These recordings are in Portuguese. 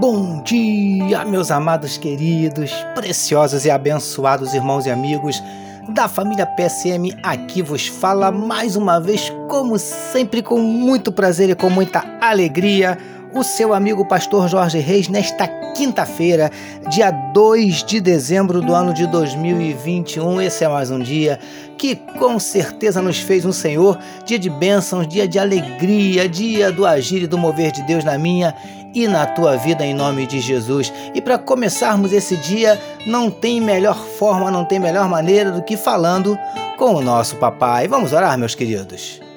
Bom dia, meus amados queridos, preciosos e abençoados irmãos e amigos da família PSM. Aqui vos fala mais uma vez, como sempre, com muito prazer e com muita alegria, o seu amigo pastor Jorge Reis nesta quinta-feira, dia 2 de dezembro do ano de 2021. Esse é mais um dia que com certeza nos fez um Senhor, dia de bênçãos, dia de alegria, dia do agir e do mover de Deus na minha e na tua vida em nome de Jesus. E para começarmos esse dia, não tem melhor forma, não tem melhor maneira do que falando com o nosso papai. Vamos orar, meus queridos.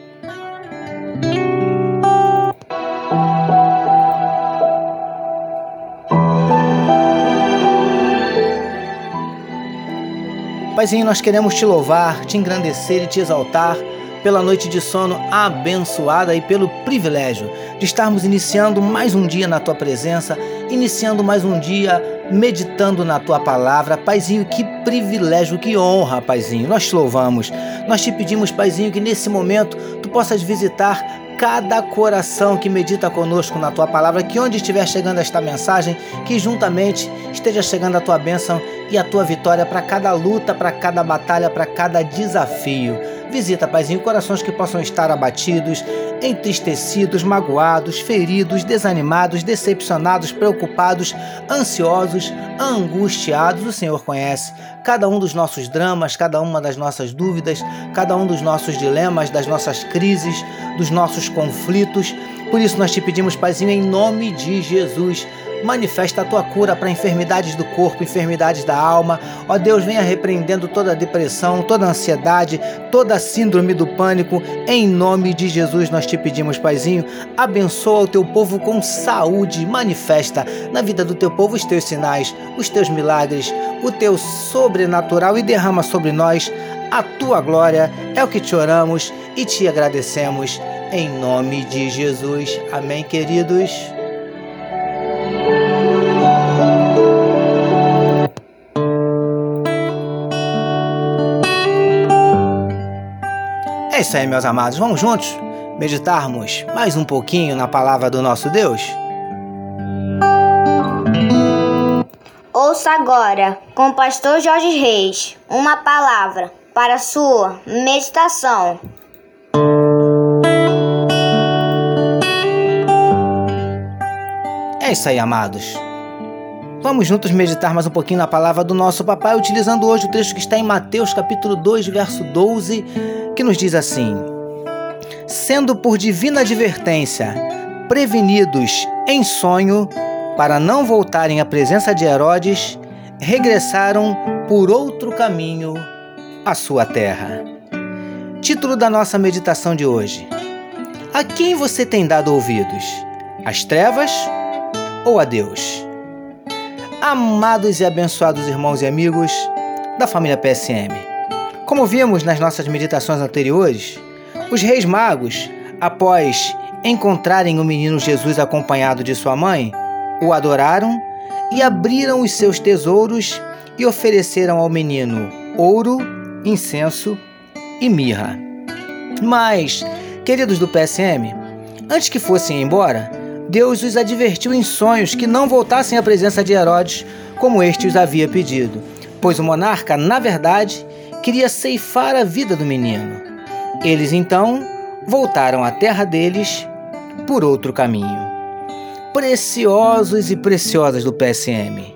Paizinho, nós queremos te louvar, te engrandecer e te exaltar pela noite de sono abençoada e pelo privilégio de estarmos iniciando mais um dia na tua presença, iniciando mais um dia meditando na tua palavra. Paizinho, que privilégio, que honra, Paizinho. Nós te louvamos. Nós te pedimos, Paizinho, que nesse momento tu possas visitar cada coração que medita conosco na tua palavra, que onde estiver chegando esta mensagem, que juntamente esteja chegando a tua bênção e a tua vitória para cada luta, para cada batalha, para cada desafio. Visita, Paizinho, corações que possam estar abatidos, entristecidos, magoados, feridos, desanimados, decepcionados, preocupados, ansiosos, angustiados. O Senhor conhece cada um dos nossos dramas, cada uma das nossas dúvidas, cada um dos nossos dilemas, das nossas crises, dos nossos conflitos. Por isso nós te pedimos, Paizinho, em nome de Jesus, manifesta a tua cura para enfermidades do corpo, enfermidades da alma. Ó Deus, venha repreendendo toda a depressão, toda a ansiedade, toda a síndrome do pânico. Em nome de Jesus nós te pedimos, Paizinho, abençoa o teu povo com saúde, manifesta na vida do teu povo os teus sinais, os teus milagres, o teu sobrenatural e derrama sobre nós a tua glória. É o que te oramos e te agradecemos. Em nome de Jesus. Amém, queridos. É isso aí, meus amados. Vamos juntos meditarmos mais um pouquinho na palavra do nosso Deus? Ouça agora, com o pastor Jorge Reis, uma palavra para sua meditação. É isso aí, amados. Vamos juntos meditar mais um pouquinho na palavra do nosso papai, utilizando hoje o trecho que está em Mateus capítulo 2, verso 12, que nos diz assim: Sendo por divina advertência prevenidos em sonho para não voltarem à presença de Herodes, regressaram por outro caminho à sua terra. Título da nossa meditação de hoje: A quem você tem dado ouvidos? As trevas ou a Deus? Amados e abençoados irmãos e amigos da família PSM. Como vimos nas nossas meditações anteriores, os reis magos, após encontrarem o menino Jesus acompanhado de sua mãe, o adoraram e abriram os seus tesouros e ofereceram ao menino ouro, incenso e mirra. Mas, queridos do PSM, antes que fossem embora, Deus os advertiu em sonhos que não voltassem à presença de Herodes, como este os havia pedido, pois o monarca, na verdade, queria ceifar a vida do menino. Eles então voltaram à terra deles por outro caminho. Preciosos e preciosas do PSM,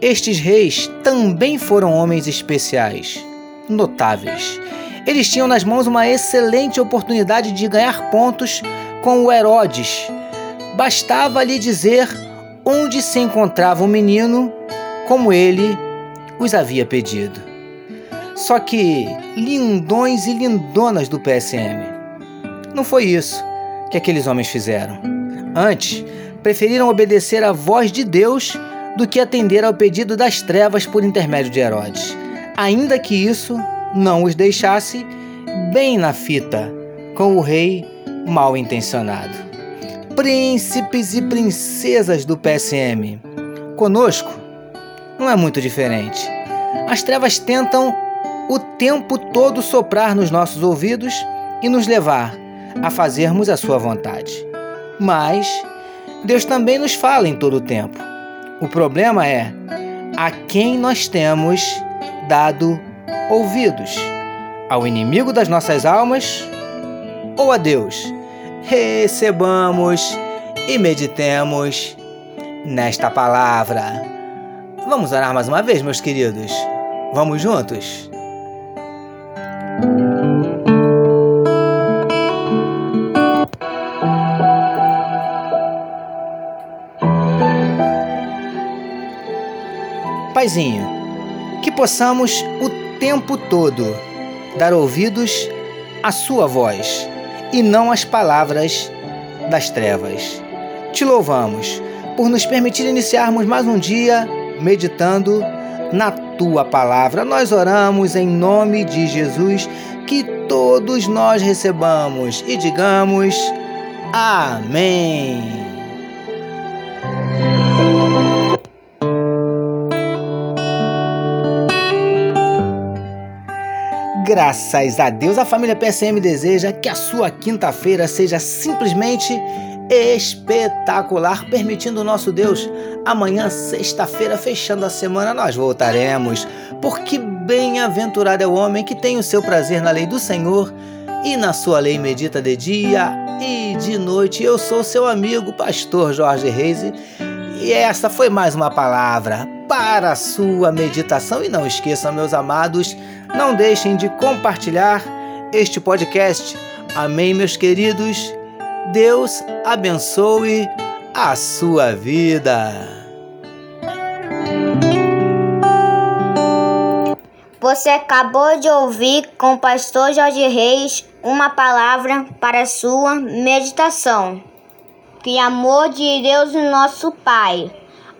estes reis também foram homens especiais, notáveis. Eles tinham nas mãos uma excelente oportunidade de ganhar pontos com o Herodes, Bastava lhe dizer onde se encontrava o menino, como ele os havia pedido. Só que, lindões e lindonas do PSM, não foi isso que aqueles homens fizeram. Antes, preferiram obedecer à voz de Deus do que atender ao pedido das trevas por intermédio de Herodes, ainda que isso não os deixasse bem na fita com o rei mal intencionado. Príncipes e princesas do PSM, conosco não é muito diferente. As trevas tentam o tempo todo soprar nos nossos ouvidos e nos levar a fazermos a sua vontade. Mas Deus também nos fala em todo o tempo. O problema é a quem nós temos dado ouvidos: ao inimigo das nossas almas ou a Deus? Recebamos e meditemos nesta palavra. Vamos orar mais uma vez, meus queridos? Vamos juntos? Paizinho, que possamos o tempo todo dar ouvidos à Sua voz e não às palavras das trevas. Te louvamos por nos permitir iniciarmos mais um dia meditando na Tua palavra. Nós oramos em nome de Jesus que todos nós recebamos e digamos Amém. Graças a Deus, a família PSM deseja que a sua quinta-feira seja simplesmente espetacular, permitindo o nosso Deus. Amanhã, sexta-feira, fechando a semana, nós voltaremos, porque bem-aventurado é o homem que tem o seu prazer na lei do Senhor e na sua lei medita de dia e de noite. Eu sou seu amigo, pastor Jorge Reis, e essa foi mais uma palavra para a sua meditação. E não esqueçam, meus amados, não deixem de compartilhar este podcast. Amém, meus queridos. Deus abençoe a sua vida. Você acabou de ouvir com o pastor Jorge Reis uma palavra para sua meditação. Que amor de Deus, nosso Pai,